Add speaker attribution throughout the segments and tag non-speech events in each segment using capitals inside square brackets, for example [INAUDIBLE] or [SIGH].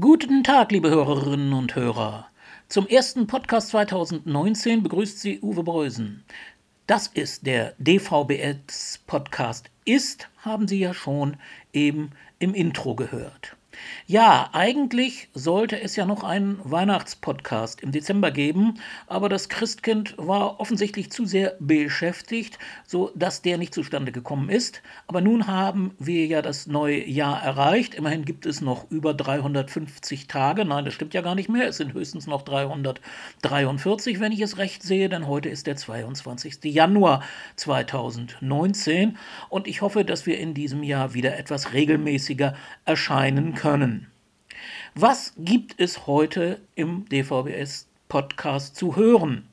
Speaker 1: Guten Tag, liebe Hörerinnen und Hörer. Zum ersten Podcast 2019 begrüßt Sie Uwe Breusen. Das ist der DVBS Podcast ist, haben Sie ja schon eben im Intro gehört. Ja, eigentlich sollte es ja noch einen Weihnachtspodcast im Dezember geben, aber das Christkind war offensichtlich zu sehr beschäftigt, so dass der nicht zustande gekommen ist. Aber nun haben wir ja das neue Jahr erreicht. Immerhin gibt es noch über 350 Tage. Nein, das stimmt ja gar nicht mehr. Es sind höchstens noch 343, wenn ich es recht sehe, denn heute ist der 22. Januar 2019 und ich hoffe, dass wir in diesem Jahr wieder etwas regelmäßiger erscheinen können können. Was gibt es heute im DVBS-Podcast zu hören?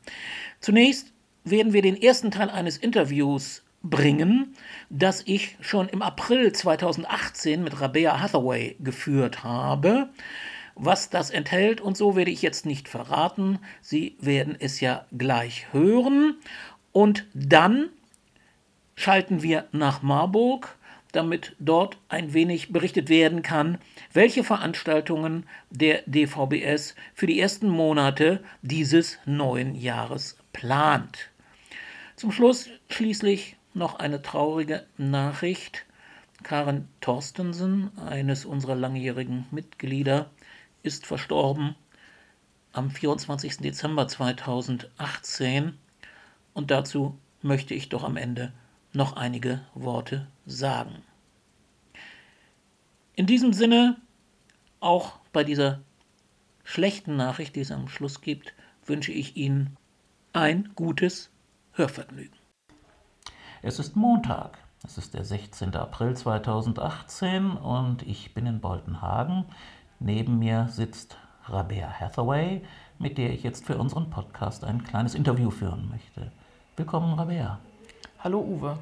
Speaker 1: Zunächst werden wir den ersten Teil eines Interviews bringen, das ich schon im April 2018 mit Rabea Hathaway geführt habe. Was das enthält und so werde ich jetzt nicht verraten. Sie werden es ja gleich hören. Und dann schalten wir nach Marburg damit dort ein wenig berichtet werden kann, welche Veranstaltungen der DVBS für die ersten Monate dieses neuen Jahres plant. Zum Schluss schließlich noch eine traurige Nachricht. Karen Torstensen, eines unserer langjährigen Mitglieder, ist verstorben am 24. Dezember 2018 und dazu möchte ich doch am Ende noch einige Worte sagen. In diesem Sinne, auch bei dieser schlechten Nachricht, die es am Schluss gibt, wünsche ich Ihnen ein gutes Hörvergnügen. Es ist Montag, es ist der 16. April 2018 und ich bin in Boltenhagen. Neben mir sitzt Rabea Hathaway, mit der ich jetzt für unseren Podcast ein kleines Interview führen möchte. Willkommen, Rabea.
Speaker 2: Hallo Uwe.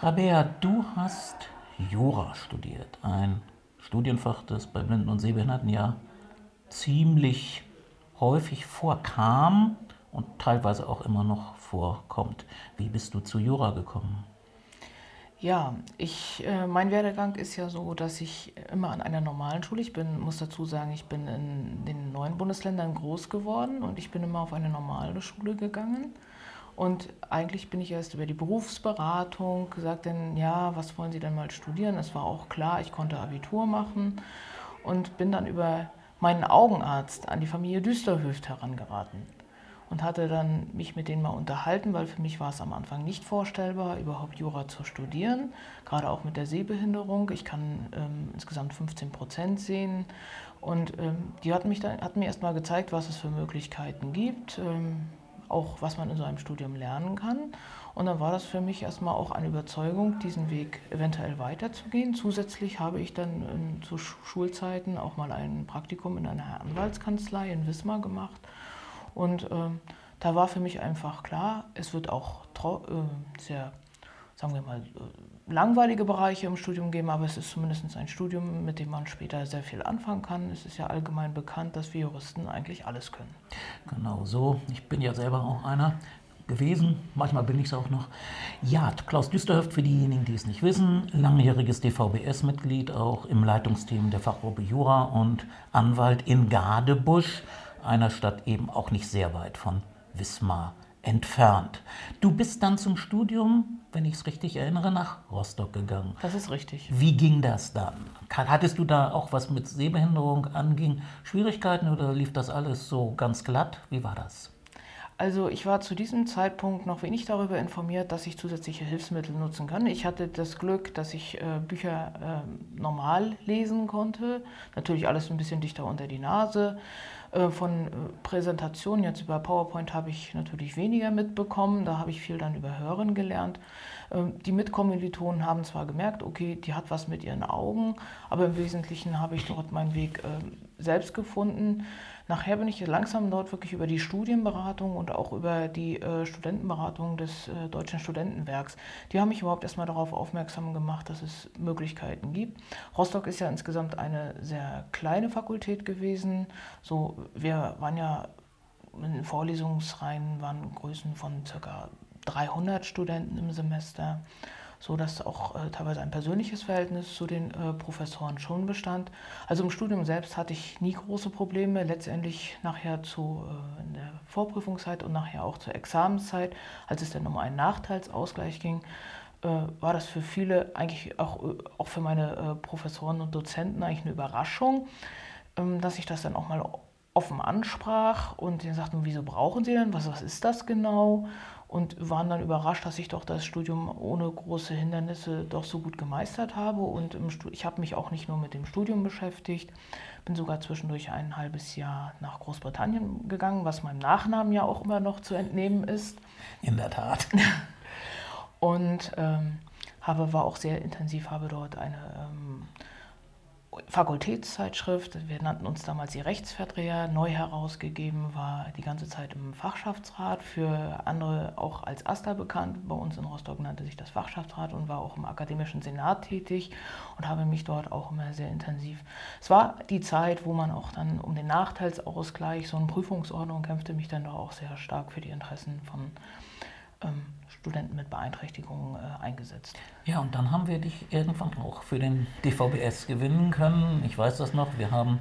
Speaker 1: Rabea, du hast Jura studiert, ein Studienfach, das bei Blinden und Sehbehinderten ja ziemlich häufig vorkam und teilweise auch immer noch vorkommt. Wie bist du zu Jura gekommen?
Speaker 2: Ja, ich, äh, mein Werdegang ist ja so, dass ich immer an einer normalen Schule, ich bin, muss dazu sagen, ich bin in den neuen Bundesländern groß geworden und ich bin immer auf eine normale Schule gegangen. Und eigentlich bin ich erst über die Berufsberatung gesagt, denn ja, was wollen Sie denn mal studieren? Es war auch klar, ich konnte Abitur machen und bin dann über meinen Augenarzt an die Familie Düsterhöft herangeraten und hatte dann mich mit denen mal unterhalten, weil für mich war es am Anfang nicht vorstellbar, überhaupt Jura zu studieren, gerade auch mit der Sehbehinderung. Ich kann ähm, insgesamt 15 Prozent sehen und ähm, die hatten, mich dann, hatten mir erst mal gezeigt, was es für Möglichkeiten gibt. Ähm, auch was man in so einem Studium lernen kann. Und dann war das für mich erstmal auch eine Überzeugung, diesen Weg eventuell weiterzugehen. Zusätzlich habe ich dann in, zu Schulzeiten auch mal ein Praktikum in einer Anwaltskanzlei in Wismar gemacht. Und äh, da war für mich einfach klar, es wird auch äh, sehr, sagen wir mal, äh, langweilige Bereiche im Studium geben, aber es ist zumindest ein Studium, mit dem man später sehr viel anfangen kann. Es ist ja allgemein bekannt, dass wir Juristen eigentlich alles können.
Speaker 1: Genau so. Ich bin ja selber auch einer gewesen. Manchmal bin ich es auch noch. Ja, Klaus Düsterhöft, für diejenigen, die es nicht wissen, langjähriges DVBS-Mitglied, auch im Leitungsteam der Fachgruppe Jura und Anwalt in Gadebusch, einer Stadt eben auch nicht sehr weit von Wismar entfernt. Du bist dann zum Studium, wenn ich es richtig erinnere, nach Rostock gegangen.
Speaker 2: Das ist richtig.
Speaker 1: Wie ging das dann? Hattest du da auch was mit Sehbehinderung anging, Schwierigkeiten oder lief das alles so ganz glatt? Wie war das?
Speaker 2: Also ich war zu diesem Zeitpunkt noch wenig darüber informiert, dass ich zusätzliche Hilfsmittel nutzen kann. Ich hatte das Glück, dass ich äh, Bücher äh, normal lesen konnte. Natürlich alles ein bisschen dichter unter die Nase. Äh, von äh, Präsentationen jetzt über PowerPoint habe ich natürlich weniger mitbekommen. Da habe ich viel dann über Hören gelernt. Ähm, die Mitkommilitonen haben zwar gemerkt, okay, die hat was mit ihren Augen, aber im Wesentlichen habe ich dort meinen Weg ähm, selbst gefunden. Nachher bin ich langsam dort wirklich über die Studienberatung und auch über die äh, Studentenberatung des äh, Deutschen Studentenwerks. Die haben mich überhaupt erstmal darauf aufmerksam gemacht, dass es Möglichkeiten gibt. Rostock ist ja insgesamt eine sehr kleine Fakultät gewesen. So, wir waren ja in Vorlesungsreihen waren Größen von ca. 300 Studenten im Semester. So dass auch äh, teilweise ein persönliches Verhältnis zu den äh, Professoren schon bestand. Also im Studium selbst hatte ich nie große Probleme. Letztendlich nachher zu äh, in der Vorprüfungszeit und nachher auch zur Examenszeit, als es dann um einen Nachteilsausgleich ging, äh, war das für viele eigentlich auch, äh, auch für meine äh, Professoren und Dozenten eigentlich eine Überraschung, ähm, dass ich das dann auch mal offen ansprach und die sagten, wieso brauchen Sie denn? Was, was ist das genau? Und waren dann überrascht, dass ich doch das Studium ohne große Hindernisse doch so gut gemeistert habe. Und ich habe mich auch nicht nur mit dem Studium beschäftigt, bin sogar zwischendurch ein halbes Jahr nach Großbritannien gegangen, was meinem Nachnamen ja auch immer noch zu entnehmen ist.
Speaker 3: In der Tat. [LAUGHS] [LAUGHS]
Speaker 2: und ähm, habe, war auch sehr intensiv, habe dort eine ähm, Fakultätszeitschrift, wir nannten uns damals die Rechtsverdreher, neu herausgegeben, war die ganze Zeit im Fachschaftsrat, für andere auch als AStA bekannt. Bei uns in Rostock nannte sich das Fachschaftsrat und war auch im akademischen Senat tätig und habe mich dort auch immer sehr intensiv. Es war die Zeit, wo man auch dann um den Nachteilsausgleich, so eine Prüfungsordnung kämpfte, mich dann auch sehr stark für die Interessen von ähm, Studenten mit Beeinträchtigungen äh, eingesetzt.
Speaker 3: Ja, und dann haben wir dich irgendwann auch für den DVBS gewinnen können. Ich weiß das noch, wir haben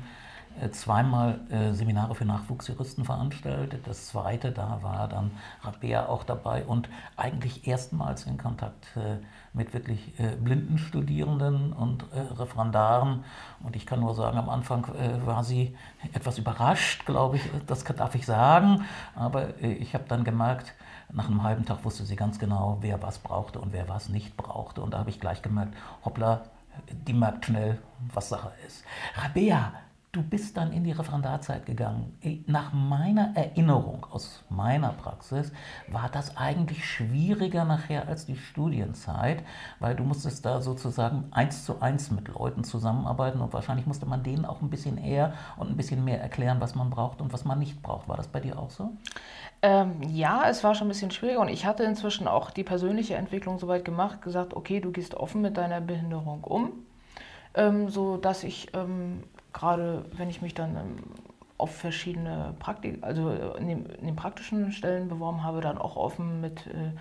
Speaker 3: zweimal äh, Seminare für Nachwuchsjuristen veranstaltet. Das zweite, da war dann Rabea auch dabei und eigentlich erstmals in Kontakt äh, mit wirklich äh, blinden Studierenden und äh, Referendaren. Und ich kann nur sagen, am Anfang war sie etwas überrascht, glaube ich, das darf ich sagen. Aber ich habe dann gemerkt, nach einem halben Tag wusste sie ganz genau, wer was brauchte und wer was nicht brauchte. Und da habe ich gleich gemerkt, hoppla, die merkt schnell, was Sache ist. Rabea, du bist dann in die Referendarzeit gegangen. Nach meiner Erinnerung aus meiner Praxis war das eigentlich schwieriger nachher als die Studienzeit, weil du musstest da sozusagen eins zu eins mit Leuten zusammenarbeiten und wahrscheinlich musste man denen auch ein bisschen eher und ein bisschen mehr erklären, was man braucht und was man nicht braucht. War das bei dir auch so?
Speaker 2: Ähm, ja, es war schon ein bisschen schwieriger und ich hatte inzwischen auch die persönliche Entwicklung soweit gemacht, gesagt, okay, du gehst offen mit deiner Behinderung um, ähm, so dass ich ähm, gerade, wenn ich mich dann ähm, auf verschiedene Praktik, also in, dem, in, den praktischen Stellen beworben habe, dann auch offen mit äh,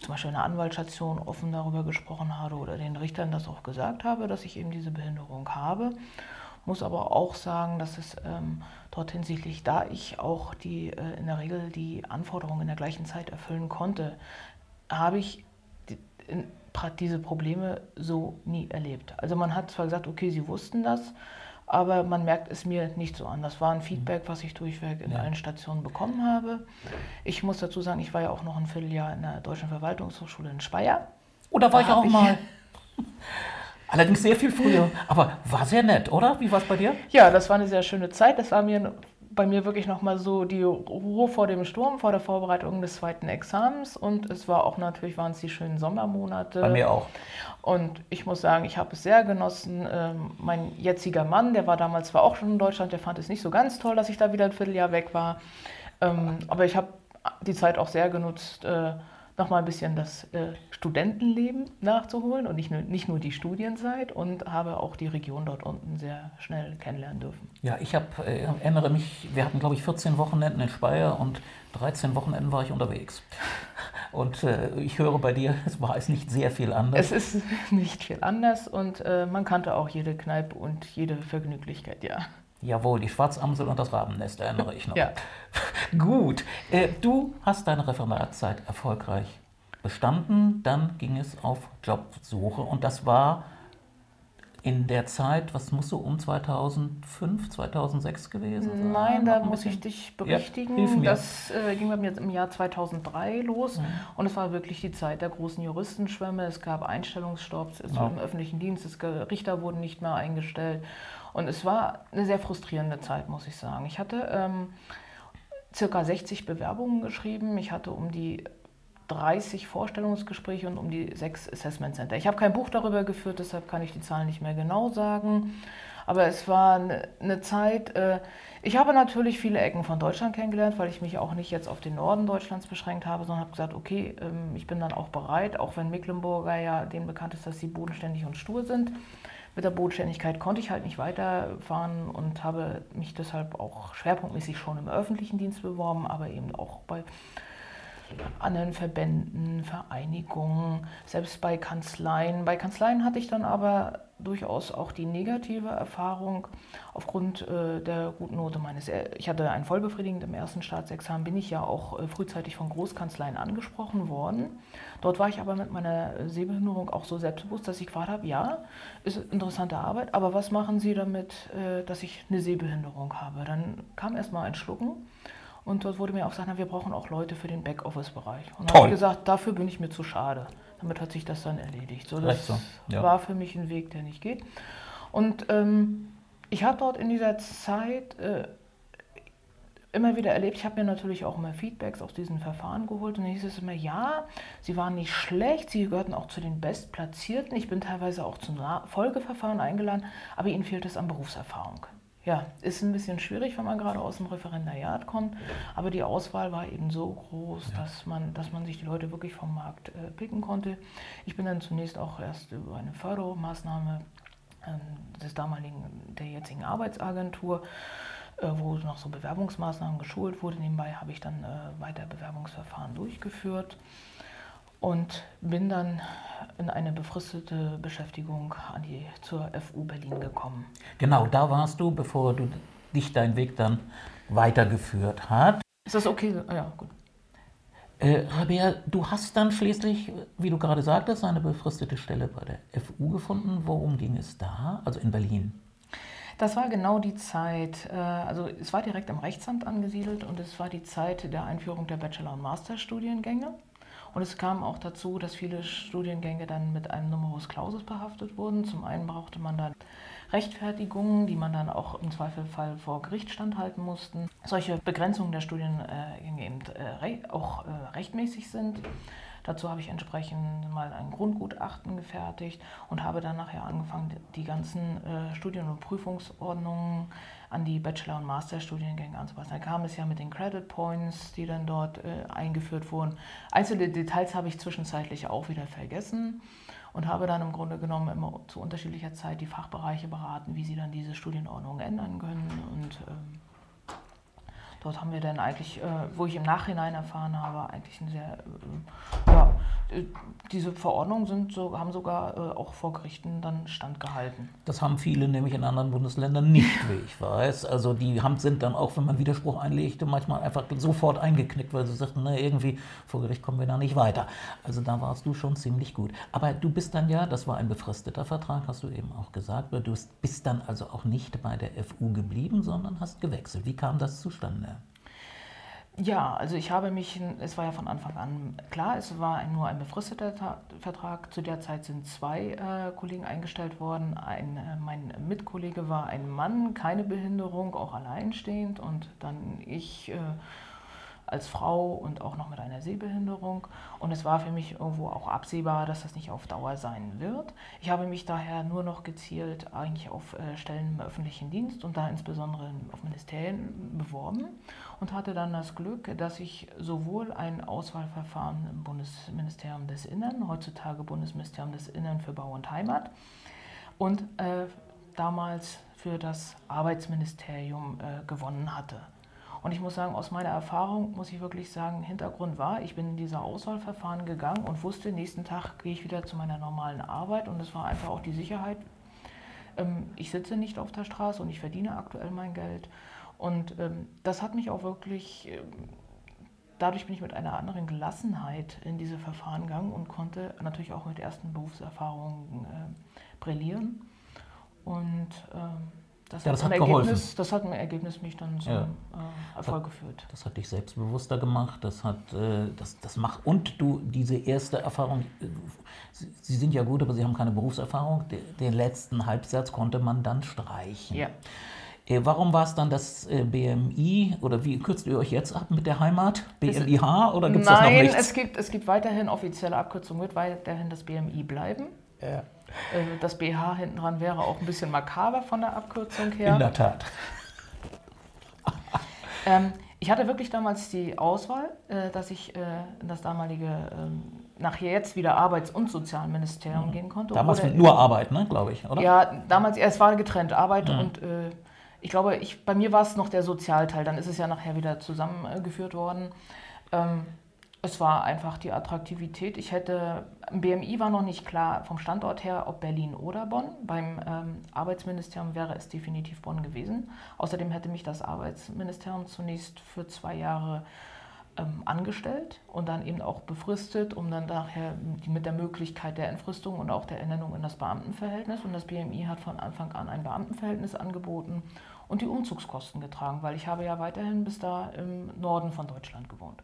Speaker 2: zum Beispiel in der Anwaltsstation offen darüber gesprochen habe oder den Richtern das auch gesagt habe, dass ich eben diese Behinderung habe muss aber auch sagen, dass es ähm, dort hinsichtlich, da ich auch die, äh, in der Regel die Anforderungen in der gleichen Zeit erfüllen konnte, habe ich die, in, diese Probleme so nie erlebt. Also man hat zwar gesagt, okay, sie wussten das, aber man merkt es mir nicht so an. Das war ein Feedback, was ich durchweg in ja. allen Stationen bekommen habe. Ich muss dazu sagen, ich war ja auch noch ein Vierteljahr in der Deutschen Verwaltungshochschule in Speyer.
Speaker 3: Oh, da war da ich auch mal. [LAUGHS] Allerdings sehr viel früher, aber war sehr nett, oder? Wie war es bei dir?
Speaker 2: Ja, das war eine sehr schöne Zeit. Das war mir bei mir wirklich nochmal so die Ruhe vor dem Sturm, vor der Vorbereitung des zweiten Examens. Und es war auch natürlich, waren es die schönen Sommermonate.
Speaker 3: Bei mir auch.
Speaker 2: Und ich muss sagen, ich habe es sehr genossen. Ähm, mein jetziger Mann, der war damals zwar auch schon in Deutschland, der fand es nicht so ganz toll, dass ich da wieder ein Vierteljahr weg war. Ähm, aber ich habe die Zeit auch sehr genutzt, äh, nochmal ein bisschen das äh, Studentenleben nachzuholen und nicht nur, nicht nur die Studienzeit und habe auch die Region dort unten sehr schnell kennenlernen dürfen.
Speaker 3: Ja, ich hab, äh, erinnere mich, wir hatten glaube ich 14 Wochenenden in Speyer und 13 Wochenenden war ich unterwegs. [LAUGHS] Und äh, ich höre bei dir, es war es nicht sehr viel anders.
Speaker 2: Es ist [LAUGHS] nicht viel anders und äh, man kannte auch jede Kneipe und jede Vergnüglichkeit, ja.
Speaker 3: Jawohl, die Schwarzamsel und das Rabennest erinnere ich noch. ja. [LAUGHS] Gut, äh, du hast deine Referendarzeit erfolgreich bestanden, dann ging es auf Jobsuche und das war in der Zeit, was muss so um 2005, 2006 gewesen
Speaker 2: sein? Nein, da muss ich dich berichtigen. Ja, das äh, ging bei mir im Jahr 2003 los mhm. und es war wirklich die Zeit der großen Juristenschwämme. Es gab Einstellungsstopps ja. im öffentlichen Dienst, es, Richter wurden nicht mehr eingestellt und es war eine sehr frustrierende Zeit, muss ich sagen. Ich hatte ähm, circa 60 Bewerbungen geschrieben. Ich hatte um die 30 Vorstellungsgespräche und um die sechs Assessment Center. Ich habe kein Buch darüber geführt, deshalb kann ich die Zahlen nicht mehr genau sagen. Aber es war eine, eine Zeit, äh, ich habe natürlich viele Ecken von Deutschland kennengelernt, weil ich mich auch nicht jetzt auf den Norden Deutschlands beschränkt habe, sondern habe gesagt, okay, ähm, ich bin dann auch bereit, auch wenn Mecklenburger ja denen bekannt ist, dass sie bodenständig und stur sind. Mit der Bodenständigkeit konnte ich halt nicht weiterfahren und habe mich deshalb auch schwerpunktmäßig schon im öffentlichen Dienst beworben, aber eben auch bei anderen Verbänden, Vereinigungen, selbst bei Kanzleien. Bei Kanzleien hatte ich dann aber durchaus auch die negative Erfahrung aufgrund äh, der guten Note meines. Ich hatte ein vollbefriedigend im ersten Staatsexamen, bin ich ja auch äh, frühzeitig von Großkanzleien angesprochen worden. Dort war ich aber mit meiner Sehbehinderung auch so selbstbewusst, dass ich gefragt habe, ja, ist interessante Arbeit, aber was machen Sie damit, äh, dass ich eine Sehbehinderung habe? Dann kam erst mal ein Schlucken. Und dort wurde mir auch gesagt, na, wir brauchen auch Leute für den Backoffice-Bereich. Und habe ich gesagt, dafür bin ich mir zu schade. Damit hat sich das dann erledigt. So, das so. Ja. war für mich ein Weg, der nicht geht. Und ähm, ich habe dort in dieser Zeit äh, immer wieder erlebt, ich habe mir natürlich auch immer Feedbacks aus diesen Verfahren geholt und dann hieß es immer, ja, sie waren nicht schlecht, sie gehörten auch zu den Bestplatzierten. Ich bin teilweise auch zu Folgeverfahren eingeladen, aber ihnen fehlt es an Berufserfahrung. Ja, ist ein bisschen schwierig, wenn man gerade aus dem Referendariat kommt, aber die Auswahl war eben so groß, dass, man, dass man sich die Leute wirklich vom Markt äh, picken konnte. Ich bin dann zunächst auch erst über eine Fördermaßnahme äh, des damaligen, der jetzigen Arbeitsagentur, äh, wo noch so Bewerbungsmaßnahmen geschult wurde. Nebenbei habe ich dann äh, weiter Bewerbungsverfahren durchgeführt und bin dann in eine befristete Beschäftigung an die, zur FU Berlin gekommen.
Speaker 3: Genau, da warst du, bevor du dich dein Weg dann weitergeführt hat.
Speaker 2: Ist das okay? Ah ja, gut.
Speaker 3: Äh, Rabea, du hast dann schließlich, wie du gerade sagtest, eine befristete Stelle bei der FU gefunden. Worum ging es da, also in Berlin?
Speaker 2: Das war genau die Zeit, äh, also es war direkt im Rechtsamt angesiedelt und es war die Zeit der Einführung der Bachelor- und Masterstudiengänge. Und es kam auch dazu, dass viele Studiengänge dann mit einem Numerus Clausus behaftet wurden. Zum einen brauchte man dann Rechtfertigungen, die man dann auch im Zweifelfall vor Gericht standhalten musste. Solche Begrenzungen der Studiengänge eben äh, auch äh, rechtmäßig sind. Dazu habe ich entsprechend mal ein Grundgutachten gefertigt und habe dann nachher angefangen, die ganzen äh, Studien- und Prüfungsordnungen an die Bachelor- und Masterstudiengänge anzupassen. Da kam es ja mit den Credit Points, die dann dort äh, eingeführt wurden. Einzelne Details habe ich zwischenzeitlich auch wieder vergessen und habe dann im Grunde genommen immer zu unterschiedlicher Zeit die Fachbereiche beraten, wie sie dann diese Studienordnung ändern können und ähm, Dort haben wir dann eigentlich, äh, wo ich im Nachhinein erfahren habe, eigentlich ein sehr, äh, ja, diese Verordnungen sind so, haben sogar äh, auch vor Gerichten dann standgehalten.
Speaker 3: Das haben viele nämlich in anderen Bundesländern nicht, wie ich weiß. Also die haben, sind dann auch, wenn man Widerspruch einlegte, manchmal einfach sofort eingeknickt, weil sie sagten, na, irgendwie vor Gericht kommen wir da nicht weiter. Also da warst du schon ziemlich gut. Aber du bist dann ja, das war ein befristeter Vertrag, hast du eben auch gesagt, du bist dann also auch nicht bei der FU geblieben, sondern hast gewechselt. Wie kam das zustande?
Speaker 2: Ja, also ich habe mich, es war ja von Anfang an klar, es war nur ein befristeter Vertrag. Zu der Zeit sind zwei äh, Kollegen eingestellt worden. Ein, äh, mein Mitkollege war ein Mann, keine Behinderung, auch alleinstehend. Und dann ich äh, als Frau und auch noch mit einer Sehbehinderung. Und es war für mich irgendwo auch absehbar, dass das nicht auf Dauer sein wird. Ich habe mich daher nur noch gezielt eigentlich auf äh, Stellen im öffentlichen Dienst und da insbesondere auf Ministerien beworben und hatte dann das Glück, dass ich sowohl ein Auswahlverfahren im Bundesministerium des Innern, heutzutage Bundesministerium des Innern für Bau und Heimat, und äh, damals für das Arbeitsministerium äh, gewonnen hatte. Und ich muss sagen, aus meiner Erfahrung muss ich wirklich sagen, Hintergrund war, ich bin in dieser Auswahlverfahren gegangen und wusste, nächsten Tag gehe ich wieder zu meiner normalen Arbeit und es war einfach auch die Sicherheit, ähm, ich sitze nicht auf der Straße und ich verdiene aktuell mein Geld. Und ähm, das hat mich auch wirklich, ähm, dadurch bin ich mit einer anderen Gelassenheit in diese Verfahren gegangen und konnte natürlich auch mit ersten Berufserfahrungen äh, brillieren. Und das, ja, das hat, hat geholfen. Das hat ein Ergebnis mich dann zum ja. äh, Erfolg geführt.
Speaker 3: Das hat dich selbstbewusster gemacht. Das hat, äh, das, das macht und du diese erste Erfahrung. Äh, Sie sind ja gut, aber Sie haben keine Berufserfahrung. Den, den letzten Halbsatz konnte man dann streichen. Ja. Äh, warum war es dann das äh, BMI oder wie kürzt ihr euch jetzt ab mit der Heimat? BMIH oder gibt es das noch
Speaker 2: nicht? Nein, es gibt, es gibt weiterhin offizielle Abkürzungen, wird weiterhin das BMI bleiben. Ja. Äh, das BH hinten dran wäre auch ein bisschen makaber von der Abkürzung her.
Speaker 3: In der Tat.
Speaker 2: ähm, ich hatte wirklich damals die Auswahl, äh, dass ich äh, in das damalige, ähm, nachher jetzt wieder Arbeits- und Sozialministerium mhm. gehen konnte.
Speaker 3: Damals mit nur Arbeit, ne, glaube ich, oder?
Speaker 2: Ja, damals, es war getrennt, Arbeit mhm. und äh, ich glaube, ich, bei mir war es noch der Sozialteil, dann ist es ja nachher wieder zusammengeführt worden. Ähm, Es war einfach die Attraktivität. Ich hätte, BMI war noch nicht klar vom Standort her, ob Berlin oder Bonn. Beim ähm, Arbeitsministerium wäre es definitiv Bonn gewesen. Außerdem hätte mich das Arbeitsministerium zunächst für zwei Jahre ähm, angestellt und dann eben auch befristet, um dann nachher mit der Möglichkeit der Entfristung und auch der Ernennung in das Beamtenverhältnis. Und das BMI hat von Anfang an ein Beamtenverhältnis angeboten und die Umzugskosten getragen, weil ich habe ja weiterhin bis da im Norden von Deutschland gewohnt.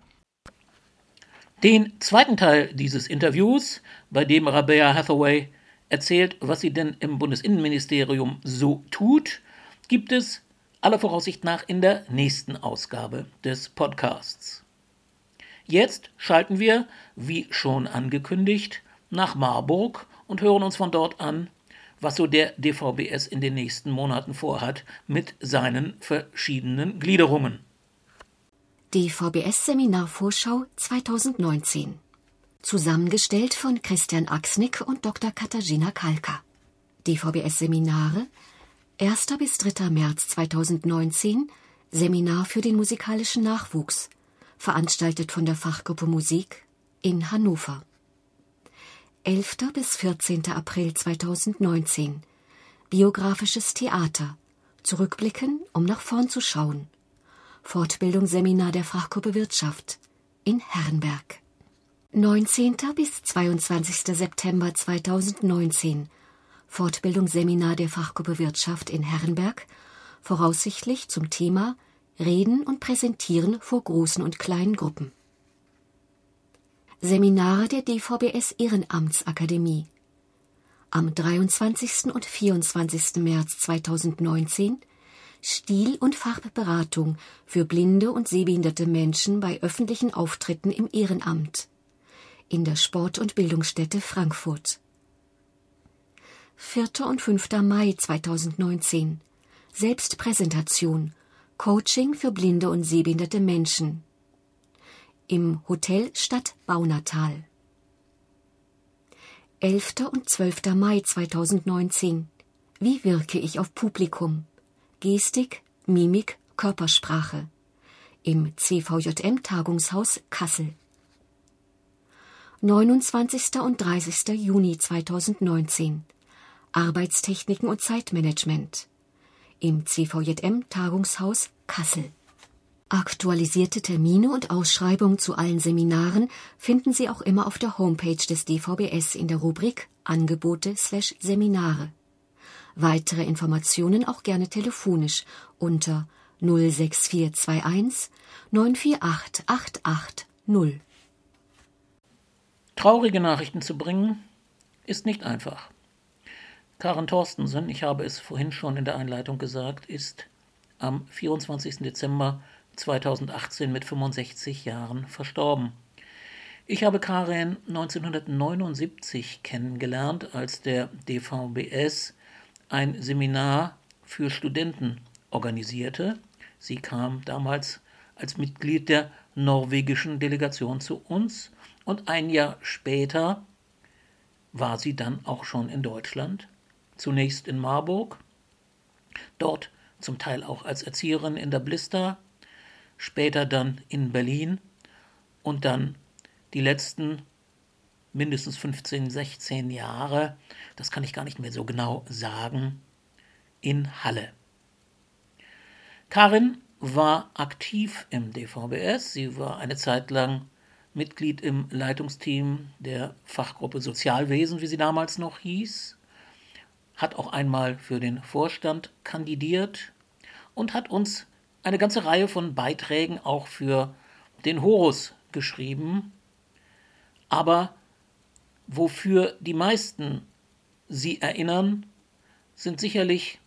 Speaker 1: Den zweiten Teil dieses Interviews, bei dem Rabea Hathaway erzählt, was sie denn im Bundesinnenministerium so tut, gibt es aller Voraussicht nach in der nächsten Ausgabe des Podcasts. Jetzt schalten wir, wie schon angekündigt, nach Marburg und hören uns von dort an, was so der DVBS in den nächsten Monaten vorhat mit seinen verschiedenen Gliederungen.
Speaker 4: DVBS-Seminarvorschau 2019. Zusammengestellt von Christian Axnick und Dr. Katharina Kalka. DVBS-Seminare 1. bis 3. März 2019 Seminar für den musikalischen Nachwuchs, veranstaltet von der Fachgruppe Musik in Hannover. 11. bis 14. April 2019 Biografisches Theater. Zurückblicken, um nach vorn zu schauen. Fortbildungsseminar der Fachgruppe Wirtschaft in Herrenberg. 19. bis 22. September 2019 Fortbildungsseminar der Fachgruppe Wirtschaft in Herrenberg, voraussichtlich zum Thema Reden und Präsentieren vor großen und kleinen Gruppen. Seminare der DVBS Ehrenamtsakademie. Am 23. und 24. März 2019 Stil- und Farbberatung für blinde und sehbehinderte Menschen bei öffentlichen Auftritten im Ehrenamt in der Sport- und Bildungsstätte Frankfurt. 4. und 5. Mai 2019 Selbstpräsentation Coaching für blinde und sehbehinderte Menschen im Hotel Stadt Baunatal. 11. und 12. Mai 2019 Wie wirke ich auf Publikum? Gestik, Mimik, Körpersprache im CVJM Tagungshaus Kassel. 29. und 30. Juni 2019 Arbeitstechniken und Zeitmanagement im CVJM Tagungshaus Kassel. Aktualisierte Termine und Ausschreibungen zu allen Seminaren finden Sie auch immer auf der Homepage des DVBS in der Rubrik Angebote slash Seminare. Weitere Informationen auch gerne telefonisch unter 06421 948 880.
Speaker 1: Traurige Nachrichten zu bringen ist nicht einfach. Karen Thorstensen, ich habe es vorhin schon in der Einleitung gesagt, ist am 24. Dezember 2018 mit 65 Jahren verstorben. Ich habe Karen 1979 kennengelernt, als der DVBS ein Seminar für Studenten organisierte. Sie kam damals als Mitglied der norwegischen Delegation zu uns und ein Jahr später war sie dann auch schon in Deutschland, zunächst in Marburg, dort zum Teil auch als Erzieherin in der Blister, später dann in Berlin und dann die letzten mindestens 15, 16 Jahre, das kann ich gar nicht mehr so genau sagen, in Halle. Karin war aktiv im DVBS. Sie war eine Zeit lang Mitglied im Leitungsteam der Fachgruppe Sozialwesen, wie sie damals noch hieß, hat auch einmal für den Vorstand kandidiert und hat uns eine ganze Reihe von Beiträgen auch für den Horus geschrieben. Aber Wofür die meisten sie erinnern, sind sicherlich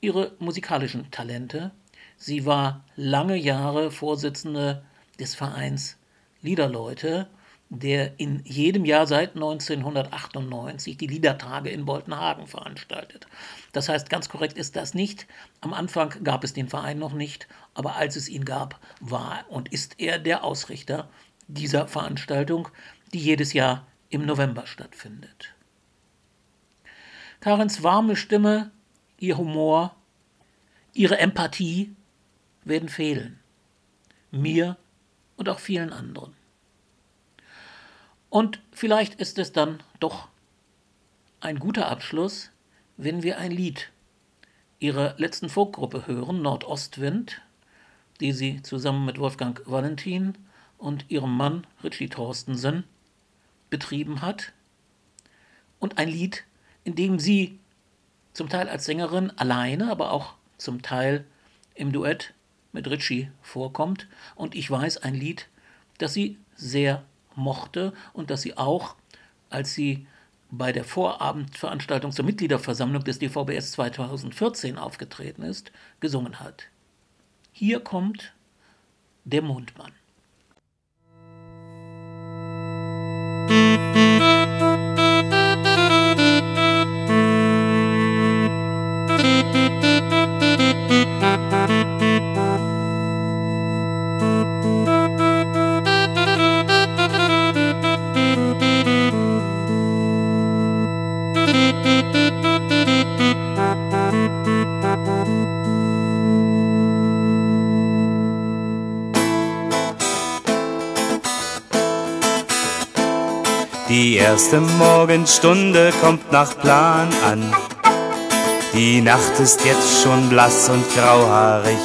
Speaker 1: ihre musikalischen Talente. Sie war lange Jahre Vorsitzende des Vereins Liederleute, der in jedem Jahr seit 1998 die Liedertage in Boltenhagen veranstaltet. Das heißt, ganz korrekt ist das nicht. Am Anfang gab es den Verein noch nicht, aber als es ihn gab, war und ist er der Ausrichter dieser Veranstaltung, die jedes Jahr im November stattfindet. Karens warme Stimme, ihr Humor, ihre Empathie werden fehlen. Mir und auch vielen anderen. Und vielleicht ist es dann doch ein guter Abschluss, wenn wir ein Lied ihrer letzten Folkgruppe hören, Nordostwind, die sie zusammen mit Wolfgang Valentin und ihrem Mann Richie Thorstensen betrieben hat. Und ein Lied, in dem sie zum Teil als Sängerin alleine, aber auch zum Teil im Duett mit Richie vorkommt. Und ich weiß ein Lied, das sie sehr mochte und das sie auch, als sie bei der Vorabendveranstaltung zur Mitgliederversammlung des DVBS 2014 aufgetreten ist, gesungen hat. Hier kommt der Mondmann.
Speaker 5: Erste Morgenstunde kommt nach Plan an. Die Nacht ist jetzt schon blass und grauhaarig.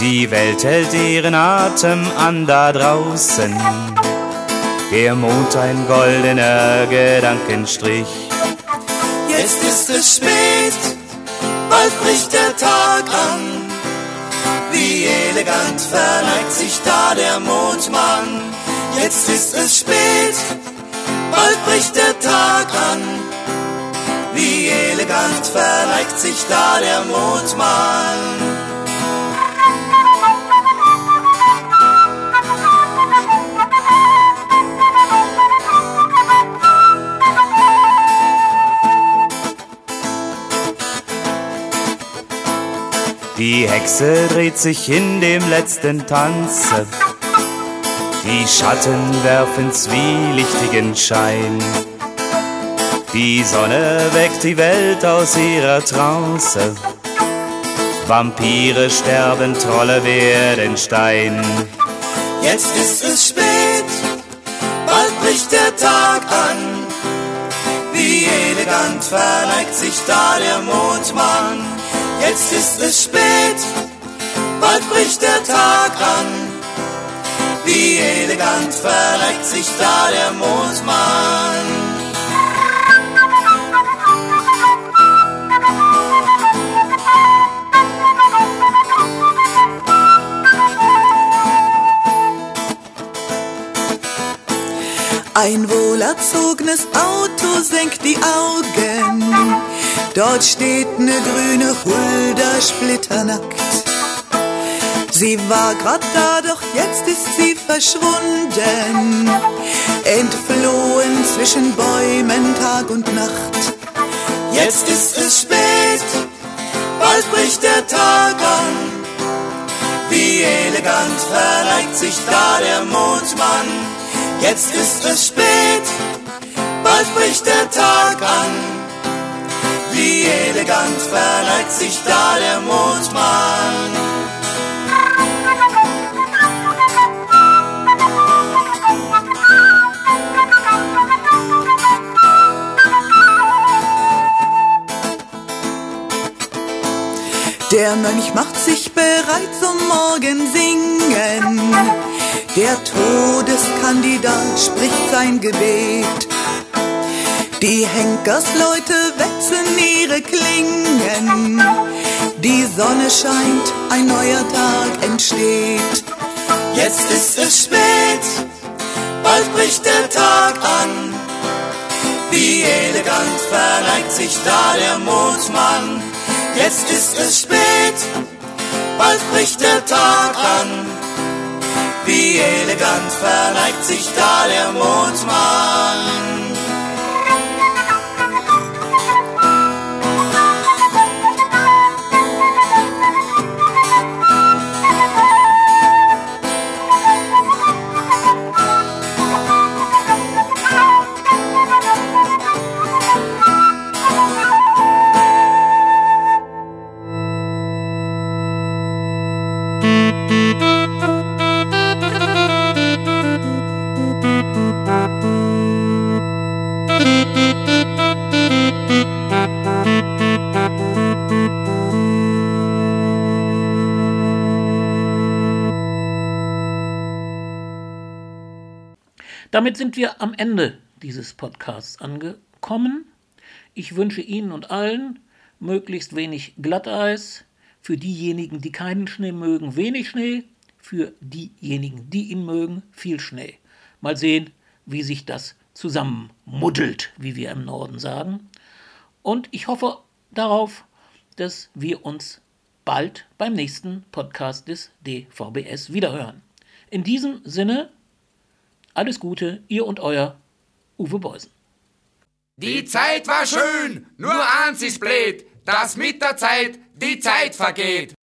Speaker 5: Die Welt hält ihren Atem an da draußen. Der Mond ein goldener Gedankenstrich.
Speaker 6: Jetzt ist es spät, bald bricht der Tag an. Wie elegant verneigt sich da der Mondmann Jetzt ist es spät, bald bricht der Tag an. Wie elegant verneigt sich da der Mondmann.
Speaker 5: Die Hexe dreht sich in dem letzten Tanze die Schatten werfen zwielichtigen Schein. Die Sonne weckt die Welt aus ihrer Trance. Vampire sterben, Trolle werden Stein.
Speaker 6: Jetzt ist es spät, bald bricht der Tag an. Wie elegant verneigt sich da der Mondmann. Jetzt ist es spät, bald bricht der Tag an. Verneigt sich da der Mondmann. Ein wohlerzogenes Auto senkt die Augen. Dort steht ne grüne Hulda splitternackt. Sie war grad da, doch jetzt ist sie verschwunden. Entflohen zwischen Bäumen Tag und Nacht. Jetzt ist es spät, bald bricht der Tag an. Wie elegant verneigt sich da der Mondmann. Jetzt ist es spät, bald bricht der Tag an. Wie elegant verneigt sich da der Mondmann. Der Mönch macht sich bereit zum Morgensingen. Der Todeskandidat spricht sein Gebet. Die Henkersleute wetzen ihre Klingen. Die Sonne scheint, ein neuer Tag entsteht. Jetzt ist es spät, bald bricht der Tag an. Wie elegant verneigt sich da der Mondmann Jetzt ist es spät, bald bricht der Tag an. Wie elegant verneigt sich da der Mondmann.
Speaker 1: Damit sind wir am Ende dieses Podcasts angekommen. Ich wünsche Ihnen und allen möglichst wenig Glatteis. Für diejenigen, die keinen Schnee mögen, wenig Schnee. Für diejenigen, die ihn mögen, viel Schnee. Mal sehen, wie sich das zusammenmuddelt, wie wir im Norden sagen. Und ich hoffe darauf, dass wir uns bald beim nächsten Podcast des DVBS wiederhören. In diesem Sinne, alles Gute, ihr und euer Uwe Beusen.
Speaker 7: Die Zeit war schön, nur eins ist blöd, dass mit der Zeit die Zeit vergeht.